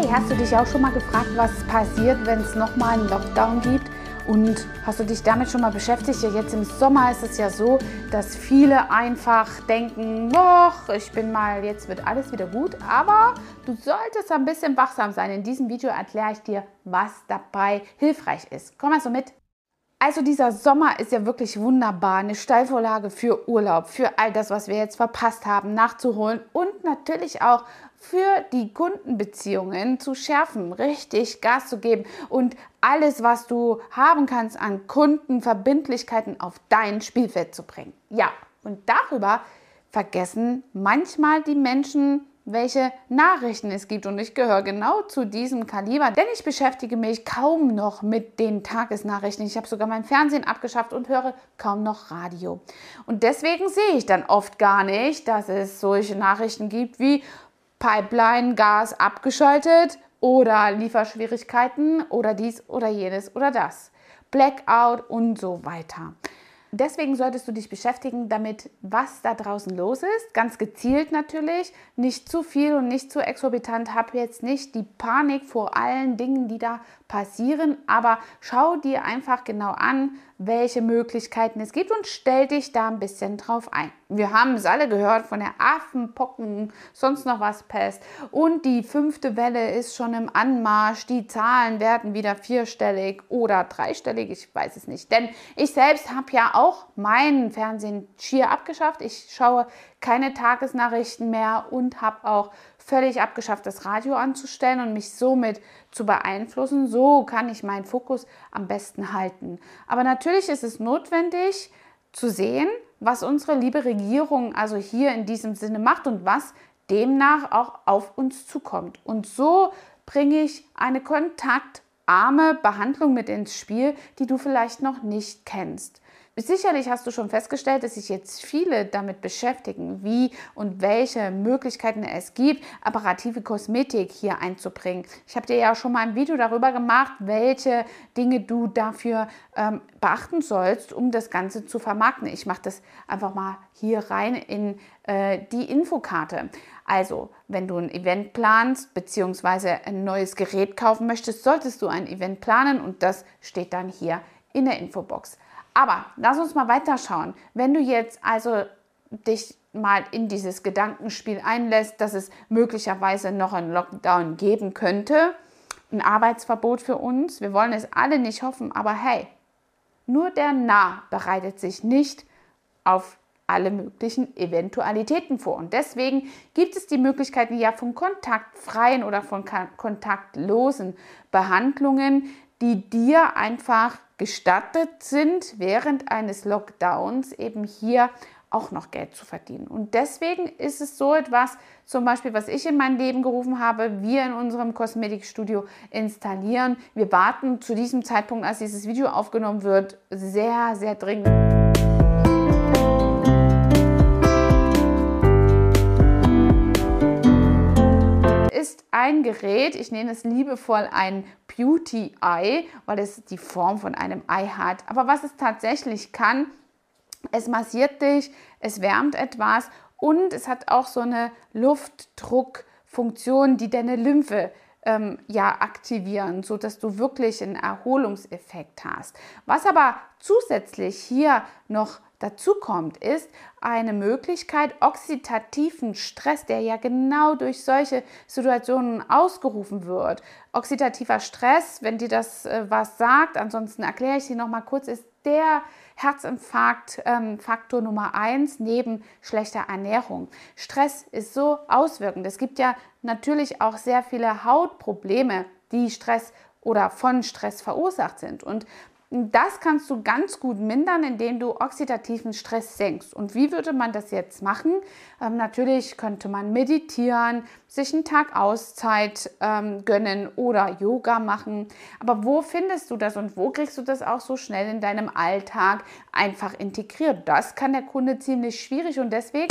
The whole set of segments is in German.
Hey, hast du dich auch schon mal gefragt, was passiert, wenn es nochmal einen Lockdown gibt? Und hast du dich damit schon mal beschäftigt? Ja, jetzt im Sommer ist es ja so, dass viele einfach denken, doch, ich bin mal, jetzt wird alles wieder gut. Aber du solltest ein bisschen wachsam sein. In diesem Video erkläre ich dir, was dabei hilfreich ist. Komm also mit. Also dieser Sommer ist ja wirklich wunderbar, eine Steilvorlage für Urlaub, für all das, was wir jetzt verpasst haben, nachzuholen und natürlich auch für die Kundenbeziehungen zu schärfen, richtig Gas zu geben und alles, was du haben kannst an Kundenverbindlichkeiten auf dein Spielfeld zu bringen. Ja, und darüber vergessen manchmal die Menschen welche Nachrichten es gibt. Und ich gehöre genau zu diesem Kaliber, denn ich beschäftige mich kaum noch mit den Tagesnachrichten. Ich habe sogar mein Fernsehen abgeschafft und höre kaum noch Radio. Und deswegen sehe ich dann oft gar nicht, dass es solche Nachrichten gibt wie Pipeline, Gas abgeschaltet oder Lieferschwierigkeiten oder dies oder jenes oder das. Blackout und so weiter. Deswegen solltest du dich beschäftigen damit, was da draußen los ist. Ganz gezielt natürlich. Nicht zu viel und nicht zu exorbitant. Hab jetzt nicht die Panik vor allen Dingen, die da passieren. Aber schau dir einfach genau an, welche Möglichkeiten es gibt und stell dich da ein bisschen drauf ein. Wir haben es alle gehört von der Affenpocken, sonst noch was Pest. Und die fünfte Welle ist schon im Anmarsch. Die Zahlen werden wieder vierstellig oder dreistellig, ich weiß es nicht. Denn ich selbst habe ja auch meinen Fernsehen schier abgeschafft. Ich schaue keine Tagesnachrichten mehr und habe auch völlig abgeschafft, das Radio anzustellen und mich somit zu beeinflussen. So kann ich meinen Fokus am besten halten. Aber natürlich ist es notwendig zu sehen, was unsere liebe Regierung also hier in diesem Sinne macht und was demnach auch auf uns zukommt. Und so bringe ich eine kontaktarme Behandlung mit ins Spiel, die du vielleicht noch nicht kennst. Sicherlich hast du schon festgestellt, dass sich jetzt viele damit beschäftigen, wie und welche Möglichkeiten es gibt, apparative Kosmetik hier einzubringen. Ich habe dir ja schon mal ein Video darüber gemacht, welche Dinge du dafür ähm, beachten sollst, um das Ganze zu vermarkten. Ich mache das einfach mal hier rein in äh, die Infokarte. Also, wenn du ein Event planst bzw. ein neues Gerät kaufen möchtest, solltest du ein Event planen und das steht dann hier in der Infobox. Aber lass uns mal weiterschauen. Wenn du jetzt also dich mal in dieses Gedankenspiel einlässt, dass es möglicherweise noch einen Lockdown geben könnte, ein Arbeitsverbot für uns, wir wollen es alle nicht hoffen, aber hey, nur der Nah bereitet sich nicht auf alle möglichen Eventualitäten vor. Und deswegen gibt es die Möglichkeiten ja von kontaktfreien oder von kontaktlosen Behandlungen, die dir einfach gestattet sind, während eines Lockdowns eben hier auch noch Geld zu verdienen. Und deswegen ist es so etwas, zum Beispiel, was ich in mein Leben gerufen habe, wir in unserem Kosmetikstudio installieren. Wir warten zu diesem Zeitpunkt, als dieses Video aufgenommen wird, sehr, sehr dringend. ist ein Gerät, ich nenne es liebevoll ein Beauty Eye, weil es die Form von einem Ei hat. Aber was es tatsächlich kann, es massiert dich, es wärmt etwas und es hat auch so eine Luftdruckfunktion, die deine Lymphe ähm, ja aktivieren, so dass du wirklich einen Erholungseffekt hast. Was aber zusätzlich hier noch dazu kommt, ist eine Möglichkeit, oxidativen Stress, der ja genau durch solche Situationen ausgerufen wird. Oxidativer Stress, wenn dir das äh, was sagt, ansonsten erkläre ich sie noch mal kurz, ist der Herzinfarkt-Faktor ähm, Nummer eins neben schlechter Ernährung. Stress ist so auswirkend. Es gibt ja natürlich auch sehr viele Hautprobleme, die Stress oder von Stress verursacht sind. Und das kannst du ganz gut mindern, indem du oxidativen Stress senkst. Und wie würde man das jetzt machen? Ähm, natürlich könnte man meditieren, sich einen Tag Auszeit ähm, gönnen oder Yoga machen. Aber wo findest du das und wo kriegst du das auch so schnell in deinem Alltag einfach integriert? Das kann der Kunde ziemlich schwierig und deswegen.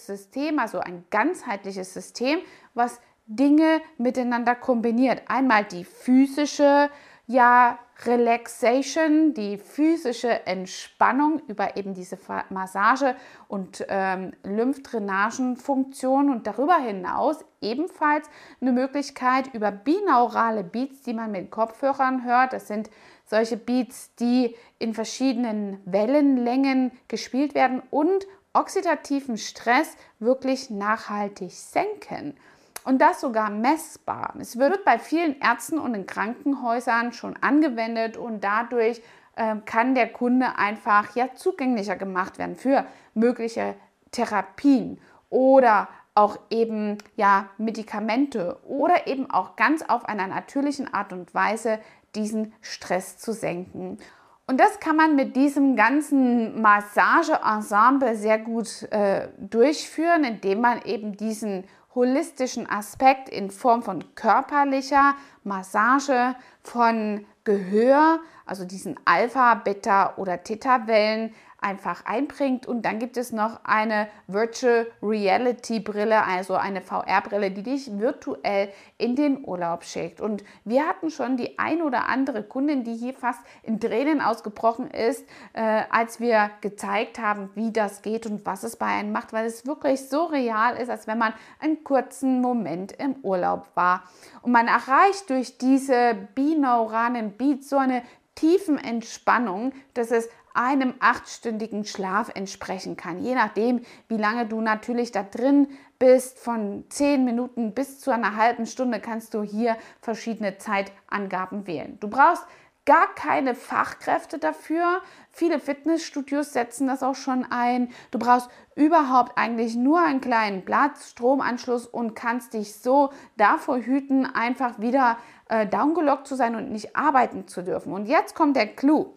System, also ein ganzheitliches System, was Dinge miteinander kombiniert. Einmal die physische ja Relaxation, die physische Entspannung über eben diese Massage und ähm, Lymphdrainagenfunktion und darüber hinaus ebenfalls eine Möglichkeit über binaurale Beats, die man mit Kopfhörern hört. Das sind solche Beats, die in verschiedenen Wellenlängen gespielt werden und oxidativen Stress wirklich nachhaltig senken. Und das sogar messbar. Es wird bei vielen Ärzten und in Krankenhäusern schon angewendet und dadurch äh, kann der Kunde einfach ja zugänglicher gemacht werden für mögliche Therapien oder auch eben ja Medikamente oder eben auch ganz auf einer natürlichen Art und Weise diesen Stress zu senken. Und das kann man mit diesem ganzen Massageensemble sehr gut äh, durchführen, indem man eben diesen holistischen Aspekt in Form von körperlicher Massage, von Gehör, also diesen Alpha, Beta oder Theta-Wellen einfach einbringt. Und dann gibt es noch eine Virtual Reality Brille, also eine VR-Brille, die dich virtuell in den Urlaub schickt. Und wir hatten schon die ein oder andere Kundin, die hier fast in Tränen ausgebrochen ist, äh, als wir gezeigt haben, wie das geht und was es bei einem macht, weil es wirklich so real ist, als wenn man einen kurzen Moment im Urlaub war. Und man erreicht durch diese binauralen Beats so eine tiefen Entspannung, dass es einem achtstündigen Schlaf entsprechen kann. Je nachdem, wie lange du natürlich da drin bist, von zehn Minuten bis zu einer halben Stunde kannst du hier verschiedene Zeitangaben wählen. Du brauchst gar keine Fachkräfte dafür. Viele Fitnessstudios setzen das auch schon ein. Du brauchst überhaupt eigentlich nur einen kleinen Platz, Stromanschluss und kannst dich so davor hüten, einfach wieder äh, downgelockt zu sein und nicht arbeiten zu dürfen. Und jetzt kommt der Clou.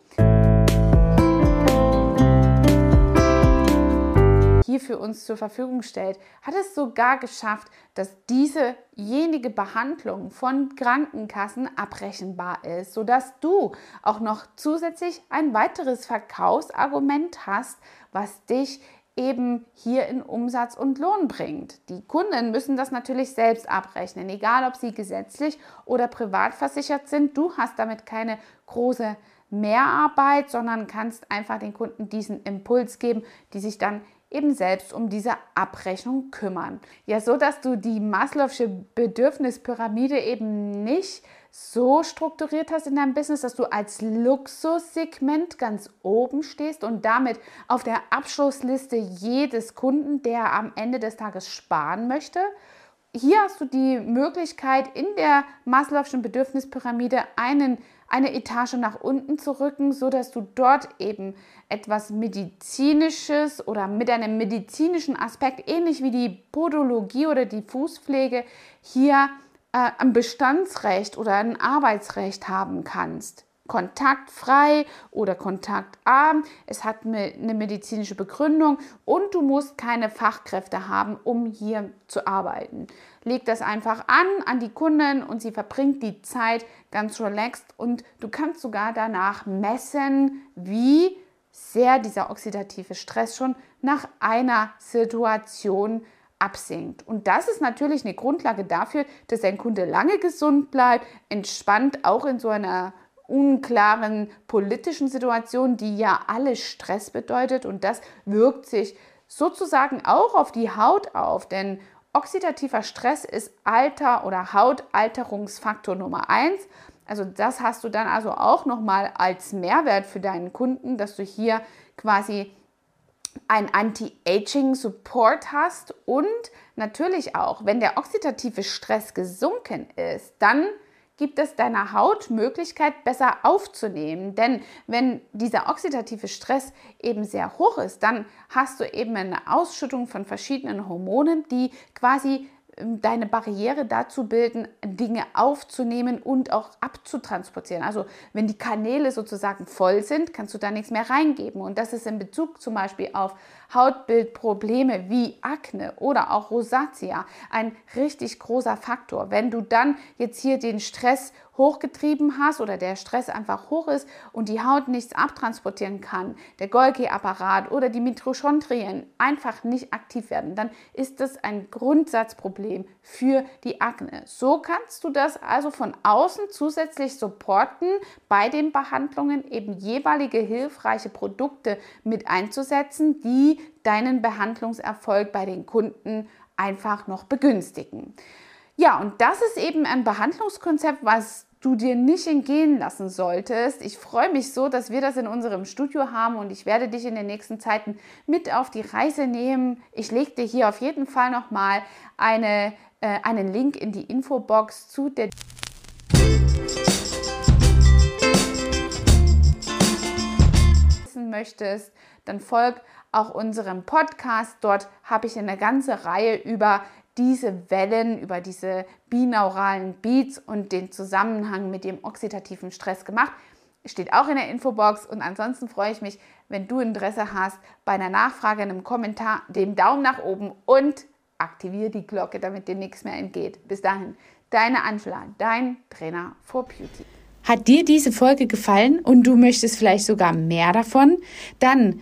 Hier für uns zur Verfügung stellt, hat es sogar geschafft, dass diesejenige Behandlung von Krankenkassen abrechenbar ist, sodass du auch noch zusätzlich ein weiteres Verkaufsargument hast, was dich eben hier in Umsatz und Lohn bringt. Die Kunden müssen das natürlich selbst abrechnen, egal ob sie gesetzlich oder privat versichert sind. Du hast damit keine große Mehrarbeit, sondern kannst einfach den Kunden diesen Impuls geben, die sich dann eben selbst um diese Abrechnung kümmern. Ja, so dass du die Maslow'sche Bedürfnispyramide eben nicht so strukturiert hast in deinem Business, dass du als Luxussegment ganz oben stehst und damit auf der Abschlussliste jedes Kunden, der am Ende des Tages sparen möchte. Hier hast du die Möglichkeit, in der Maslow'schen Bedürfnispyramide einen eine Etage nach unten zu rücken, so dass du dort eben etwas medizinisches oder mit einem medizinischen Aspekt, ähnlich wie die Podologie oder die Fußpflege, hier äh, ein Bestandsrecht oder ein Arbeitsrecht haben kannst kontaktfrei oder kontaktarm. Es hat eine medizinische Begründung und du musst keine Fachkräfte haben, um hier zu arbeiten. Leg das einfach an an die Kunden und sie verbringt die Zeit ganz relaxed und du kannst sogar danach messen, wie sehr dieser oxidative Stress schon nach einer Situation absinkt. Und das ist natürlich eine Grundlage dafür, dass ein Kunde lange gesund bleibt, entspannt auch in so einer unklaren politischen Situation, die ja alles Stress bedeutet und das wirkt sich sozusagen auch auf die Haut auf, denn oxidativer Stress ist Alter oder Hautalterungsfaktor Nummer eins. Also das hast du dann also auch nochmal als Mehrwert für deinen Kunden, dass du hier quasi ein Anti-Aging-Support hast und natürlich auch, wenn der oxidative Stress gesunken ist, dann gibt es deiner Haut Möglichkeit, besser aufzunehmen. Denn wenn dieser oxidative Stress eben sehr hoch ist, dann hast du eben eine Ausschüttung von verschiedenen Hormonen, die quasi ähm, deine Barriere dazu bilden, Dinge aufzunehmen und auch abzutransportieren. Also wenn die Kanäle sozusagen voll sind, kannst du da nichts mehr reingeben. Und das ist in Bezug zum Beispiel auf Hautbildprobleme wie Akne oder auch Rosatia ein richtig großer Faktor. Wenn du dann jetzt hier den Stress hochgetrieben hast oder der Stress einfach hoch ist und die Haut nichts abtransportieren kann, der Golgi-Apparat oder die Mitochondrien einfach nicht aktiv werden, dann ist das ein Grundsatzproblem für die Akne. So kannst du das also von außen zusätzlich supporten, bei den Behandlungen eben jeweilige hilfreiche Produkte mit einzusetzen, die deinen Behandlungserfolg bei den Kunden einfach noch begünstigen. Ja, und das ist eben ein Behandlungskonzept, was du dir nicht entgehen lassen solltest. Ich freue mich so, dass wir das in unserem Studio haben und ich werde dich in den nächsten Zeiten mit auf die Reise nehmen. Ich lege dir hier auf jeden Fall nochmal eine, äh, einen Link in die Infobox zu der möchtest, dann folg auch unserem Podcast. Dort habe ich eine ganze Reihe über diese Wellen, über diese binauralen Beats und den Zusammenhang mit dem oxidativen Stress gemacht. Steht auch in der Infobox und ansonsten freue ich mich, wenn du Interesse hast, bei einer Nachfrage, einem Kommentar, dem Daumen nach oben und aktiviere die Glocke, damit dir nichts mehr entgeht. Bis dahin, deine Angela, dein Trainer for Beauty. Hat dir diese Folge gefallen und du möchtest vielleicht sogar mehr davon? Dann